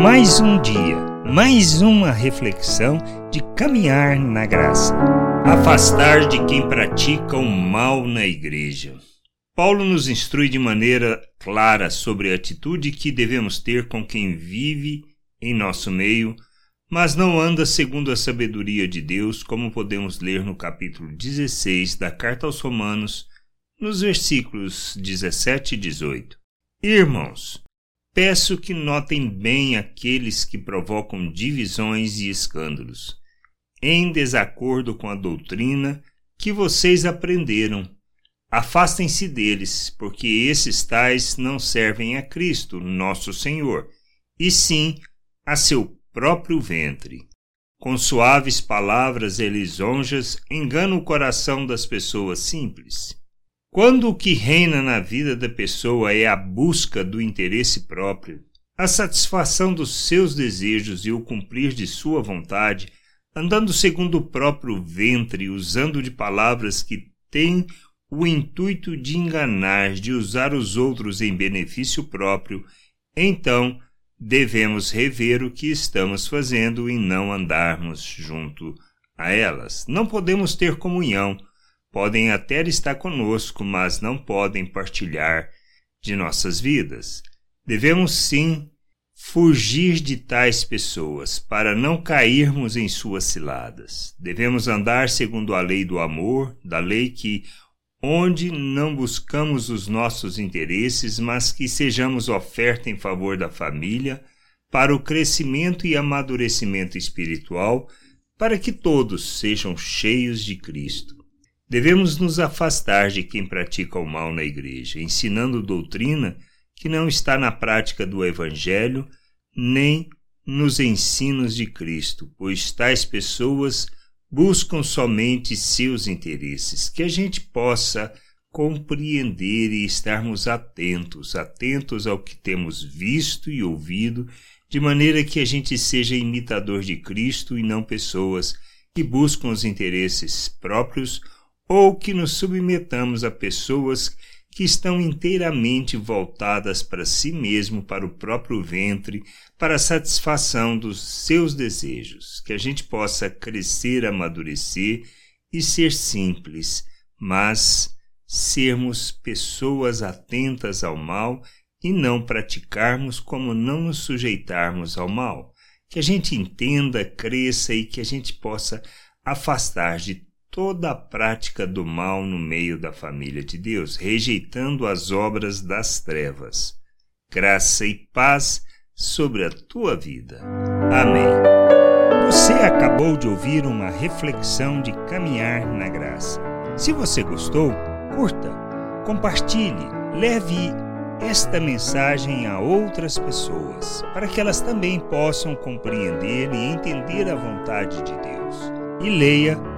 Mais um dia, mais uma reflexão de caminhar na graça. Afastar de quem pratica o mal na igreja. Paulo nos instrui de maneira clara sobre a atitude que devemos ter com quem vive em nosso meio, mas não anda segundo a sabedoria de Deus, como podemos ler no capítulo 16 da carta aos Romanos, nos versículos 17 e 18. Irmãos, peço que notem bem aqueles que provocam divisões e escândalos, em desacordo com a doutrina que vocês aprenderam. Afastem-se deles, porque esses tais não servem a Cristo, nosso Senhor, e sim a seu próprio ventre. Com suaves palavras e lisonjas enganam o coração das pessoas simples. Quando o que reina na vida da pessoa é a busca do interesse próprio, a satisfação dos seus desejos e o cumprir de sua vontade, andando segundo o próprio ventre, usando de palavras que têm o intuito de enganar, de usar os outros em benefício próprio, então devemos rever o que estamos fazendo e não andarmos junto a elas. Não podemos ter comunhão podem até estar conosco, mas não podem partilhar de nossas vidas. Devemos sim fugir de tais pessoas para não cairmos em suas ciladas. Devemos andar segundo a lei do amor, da lei que onde não buscamos os nossos interesses, mas que sejamos oferta em favor da família, para o crescimento e amadurecimento espiritual, para que todos sejam cheios de Cristo. Devemos nos afastar de quem pratica o mal na igreja, ensinando doutrina que não está na prática do Evangelho nem nos ensinos de Cristo, pois tais pessoas buscam somente seus interesses. Que a gente possa compreender e estarmos atentos, atentos ao que temos visto e ouvido, de maneira que a gente seja imitador de Cristo e não pessoas que buscam os interesses próprios ou que nos submetamos a pessoas que estão inteiramente voltadas para si mesmo, para o próprio ventre, para a satisfação dos seus desejos, que a gente possa crescer, amadurecer e ser simples, mas sermos pessoas atentas ao mal e não praticarmos como não nos sujeitarmos ao mal. Que a gente entenda, cresça e que a gente possa afastar de toda a prática do mal no meio da família de Deus, rejeitando as obras das trevas. Graça e paz sobre a tua vida. Amém. Você acabou de ouvir uma reflexão de caminhar na graça. Se você gostou, curta, compartilhe, leve esta mensagem a outras pessoas, para que elas também possam compreender e entender a vontade de Deus. E leia